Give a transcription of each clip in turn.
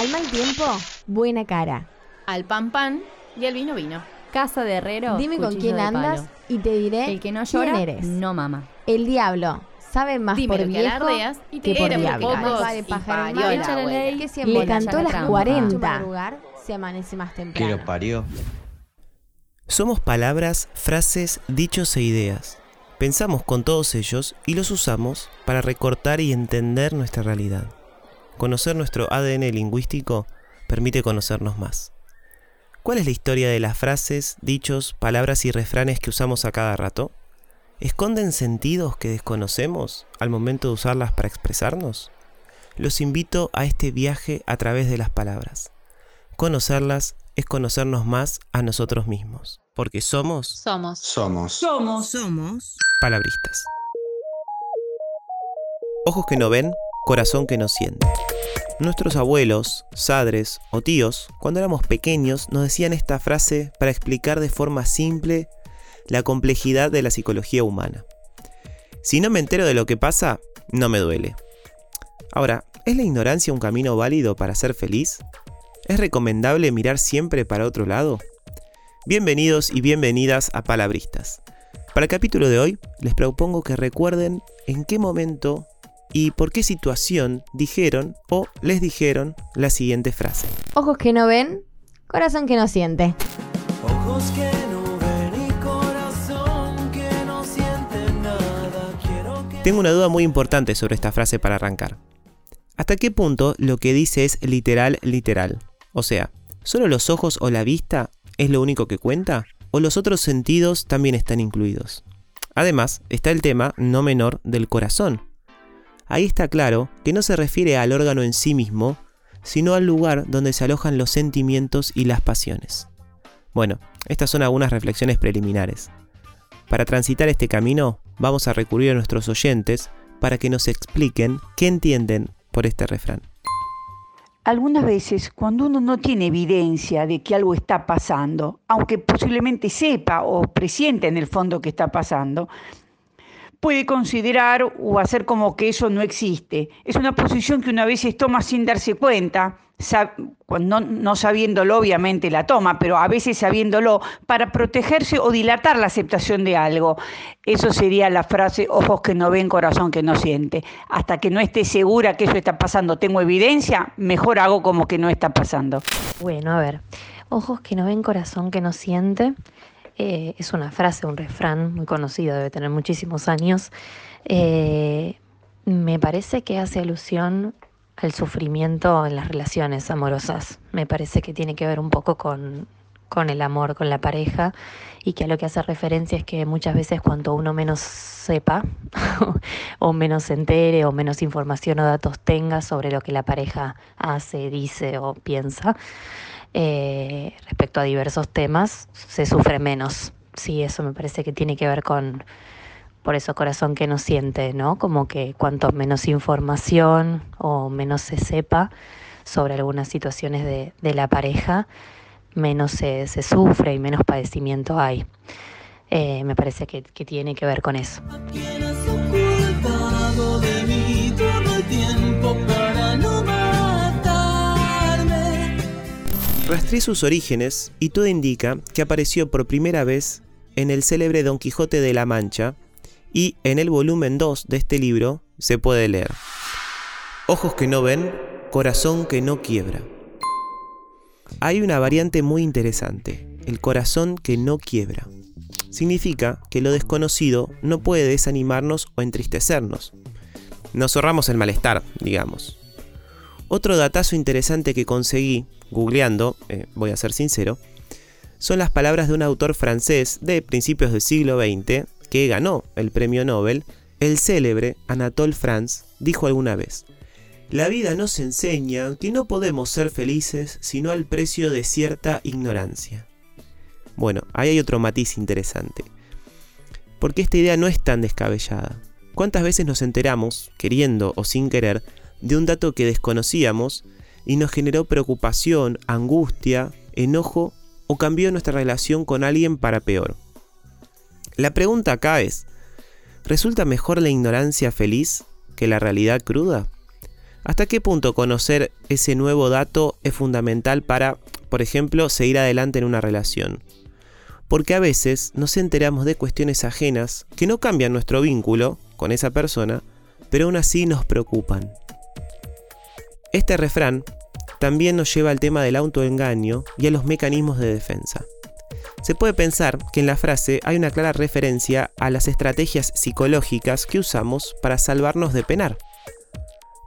Al mal tiempo, buena cara. Al pan pan y al vino vino. Casa de herrero. Dime con quién de andas palo. y te diré El que no quién llora, eres. no mama. El diablo sabe más Dime por lo que viejo alardeas y te que por diablo. Más vale pájaro que Le cantó las trampa. 40. madrugar se amanece más Que temprano. lo parió. Somos palabras, frases, dichos e ideas. Pensamos con todos ellos y los usamos para recortar y entender nuestra realidad. Conocer nuestro ADN lingüístico permite conocernos más. ¿Cuál es la historia de las frases, dichos, palabras y refranes que usamos a cada rato? ¿Esconden sentidos que desconocemos al momento de usarlas para expresarnos? Los invito a este viaje a través de las palabras. Conocerlas es conocernos más a nosotros mismos, porque somos Somos. Somos. palabristas. Ojos que no ven, corazón que no siente. Nuestros abuelos, sadres o tíos, cuando éramos pequeños, nos decían esta frase para explicar de forma simple la complejidad de la psicología humana. Si no me entero de lo que pasa, no me duele. Ahora, ¿es la ignorancia un camino válido para ser feliz? ¿Es recomendable mirar siempre para otro lado? Bienvenidos y bienvenidas a Palabristas. Para el capítulo de hoy, les propongo que recuerden en qué momento y por qué situación dijeron o les dijeron la siguiente frase. Ojos que no ven, corazón que no siente. Ojos que no ven y corazón que no siente nada. Quiero que Tengo una duda muy importante sobre esta frase para arrancar. ¿Hasta qué punto lo que dice es literal literal? O sea, ¿solo los ojos o la vista es lo único que cuenta? ¿O los otros sentidos también están incluidos? Además, está el tema no menor del corazón. Ahí está claro que no se refiere al órgano en sí mismo, sino al lugar donde se alojan los sentimientos y las pasiones. Bueno, estas son algunas reflexiones preliminares. Para transitar este camino, vamos a recurrir a nuestros oyentes para que nos expliquen qué entienden por este refrán. Algunas veces, cuando uno no tiene evidencia de que algo está pasando, aunque posiblemente sepa o presiente en el fondo que está pasando, puede considerar o hacer como que eso no existe. Es una posición que una vez toma sin darse cuenta, no, no sabiéndolo obviamente la toma, pero a veces sabiéndolo para protegerse o dilatar la aceptación de algo. Eso sería la frase ojos que no ven, corazón que no siente. Hasta que no esté segura que eso está pasando, tengo evidencia, mejor hago como que no está pasando. Bueno, a ver, ojos que no ven, corazón que no siente. Eh, es una frase, un refrán muy conocido, debe tener muchísimos años. Eh, me parece que hace alusión al sufrimiento en las relaciones amorosas. Me parece que tiene que ver un poco con, con el amor, con la pareja, y que a lo que hace referencia es que muchas veces cuanto uno menos sepa, o menos se entere, o menos información o datos tenga sobre lo que la pareja hace, dice o piensa, eh, respecto a diversos temas, se sufre menos. Sí, eso me parece que tiene que ver con, por eso corazón que no siente, ¿no? Como que cuanto menos información o menos se sepa sobre algunas situaciones de, de la pareja, menos se, se sufre y menos padecimiento hay. Eh, me parece que, que tiene que ver con eso. Rastreé sus orígenes y todo indica que apareció por primera vez en el célebre Don Quijote de la Mancha y en el volumen 2 de este libro se puede leer. Ojos que no ven, corazón que no quiebra. Hay una variante muy interesante, el corazón que no quiebra. Significa que lo desconocido no puede desanimarnos o entristecernos. Nos ahorramos el malestar, digamos. Otro datazo interesante que conseguí, googleando, eh, voy a ser sincero, son las palabras de un autor francés de principios del siglo XX que ganó el premio Nobel, el célebre Anatole France, dijo alguna vez, La vida nos enseña que no podemos ser felices sino al precio de cierta ignorancia. Bueno, ahí hay otro matiz interesante. Porque esta idea no es tan descabellada. ¿Cuántas veces nos enteramos, queriendo o sin querer, de un dato que desconocíamos y nos generó preocupación, angustia, enojo o cambió nuestra relación con alguien para peor? La pregunta acá es, ¿resulta mejor la ignorancia feliz que la realidad cruda? ¿Hasta qué punto conocer ese nuevo dato es fundamental para, por ejemplo, seguir adelante en una relación? Porque a veces nos enteramos de cuestiones ajenas que no cambian nuestro vínculo con esa persona, pero aún así nos preocupan. Este refrán también nos lleva al tema del autoengaño y a los mecanismos de defensa. Se puede pensar que en la frase hay una clara referencia a las estrategias psicológicas que usamos para salvarnos de penar,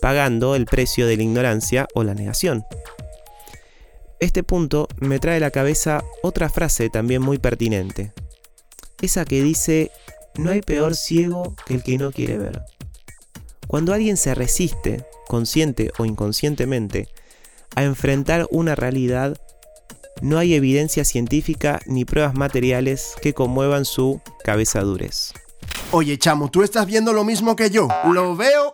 pagando el precio de la ignorancia o la negación. Este punto me trae a la cabeza otra frase también muy pertinente, esa que dice, no hay peor ciego que el que no quiere ver. Cuando alguien se resiste, consciente o inconscientemente, a enfrentar una realidad, no hay evidencia científica ni pruebas materiales que conmuevan su cabeza durez. Oye, chamo, ¿tú estás viendo lo mismo que yo? Lo veo,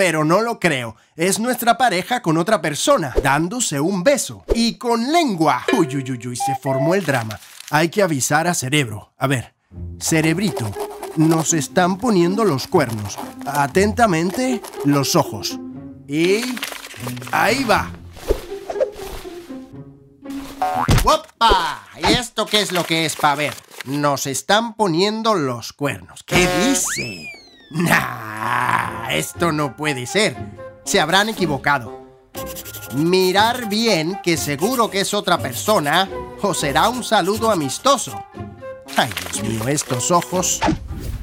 pero no lo creo. Es nuestra pareja con otra persona, dándose un beso. Y con lengua. Uy, uy, uy, uy, se formó el drama. Hay que avisar a Cerebro. A ver, Cerebrito, nos están poniendo los cuernos. Atentamente, los ojos. Y... Ahí va. ¡Opa! ¿Y esto qué es lo que es para ver? Nos están poniendo los cuernos. ¿Qué dice? Nah, esto no puede ser. Se habrán equivocado. Mirar bien, que seguro que es otra persona, o será un saludo amistoso. Ay, Dios mío, estos ojos.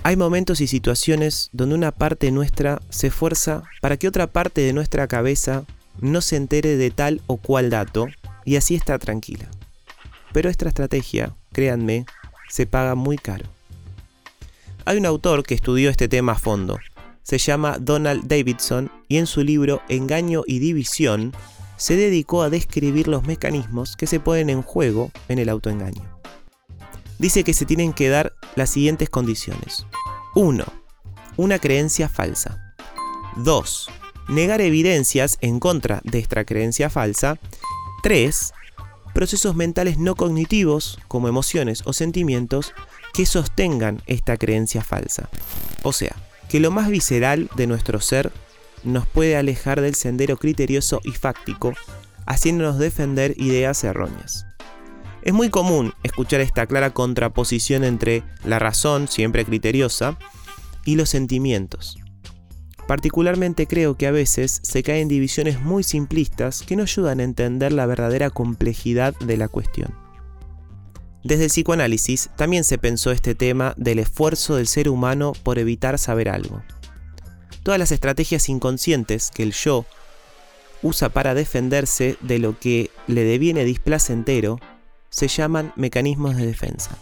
Hay momentos y situaciones donde una parte nuestra se esfuerza para que otra parte de nuestra cabeza no se entere de tal o cual dato y así está tranquila. Pero esta estrategia, créanme, se paga muy caro. Hay un autor que estudió este tema a fondo. Se llama Donald Davidson y en su libro Engaño y División se dedicó a describir los mecanismos que se ponen en juego en el autoengaño. Dice que se tienen que dar las siguientes condiciones. 1. Una creencia falsa. 2. Negar evidencias en contra de esta creencia falsa. 3. Procesos mentales no cognitivos, como emociones o sentimientos, que sostengan esta creencia falsa. O sea, que lo más visceral de nuestro ser nos puede alejar del sendero criterioso y fáctico, haciéndonos defender ideas erróneas. Es muy común escuchar esta clara contraposición entre la razón, siempre criteriosa, y los sentimientos. Particularmente creo que a veces se caen en divisiones muy simplistas que no ayudan a entender la verdadera complejidad de la cuestión. Desde el psicoanálisis también se pensó este tema del esfuerzo del ser humano por evitar saber algo. Todas las estrategias inconscientes que el yo usa para defenderse de lo que le deviene displacentero se llaman mecanismos de defensa.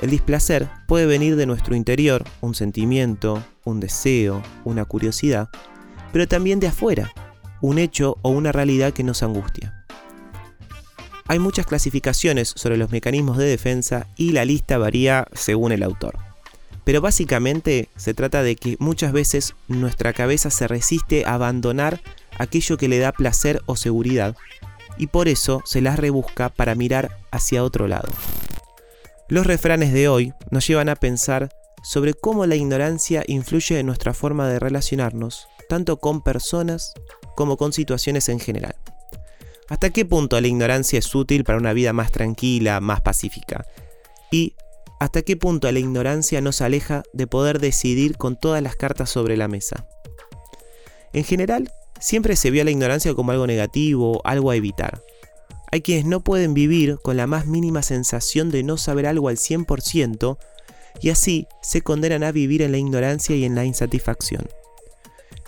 El displacer puede venir de nuestro interior, un sentimiento, un deseo, una curiosidad, pero también de afuera, un hecho o una realidad que nos angustia. Hay muchas clasificaciones sobre los mecanismos de defensa y la lista varía según el autor. Pero básicamente se trata de que muchas veces nuestra cabeza se resiste a abandonar aquello que le da placer o seguridad, y por eso se las rebusca para mirar hacia otro lado. Los refranes de hoy nos llevan a pensar sobre cómo la ignorancia influye en nuestra forma de relacionarnos, tanto con personas como con situaciones en general. ¿Hasta qué punto la ignorancia es útil para una vida más tranquila, más pacífica? Y hasta qué punto la ignorancia nos aleja de poder decidir con todas las cartas sobre la mesa. En general, siempre se vio a la ignorancia como algo negativo, algo a evitar. Hay quienes no pueden vivir con la más mínima sensación de no saber algo al 100% y así se condenan a vivir en la ignorancia y en la insatisfacción.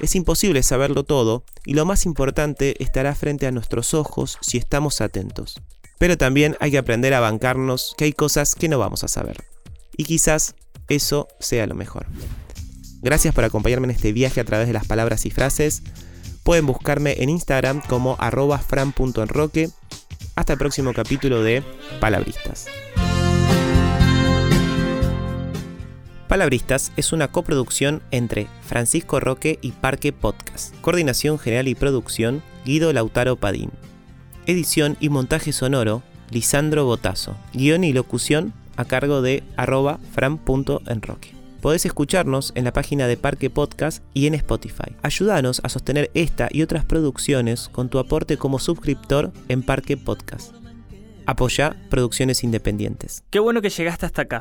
Es imposible saberlo todo y lo más importante estará frente a nuestros ojos si estamos atentos. Pero también hay que aprender a bancarnos que hay cosas que no vamos a saber. Y quizás eso sea lo mejor. Gracias por acompañarme en este viaje a través de las palabras y frases. Pueden buscarme en Instagram como arroba fran.enroque. Hasta el próximo capítulo de Palabristas. Palabristas es una coproducción entre Francisco Roque y Parque Podcast. Coordinación general y producción, Guido Lautaro Padín. Edición y montaje sonoro, Lisandro Botazo. Guión y locución a cargo de arroba fran.enroque. Podés escucharnos en la página de Parque Podcast y en Spotify. Ayúdanos a sostener esta y otras producciones con tu aporte como suscriptor en Parque Podcast. Apoya producciones independientes. Qué bueno que llegaste hasta acá.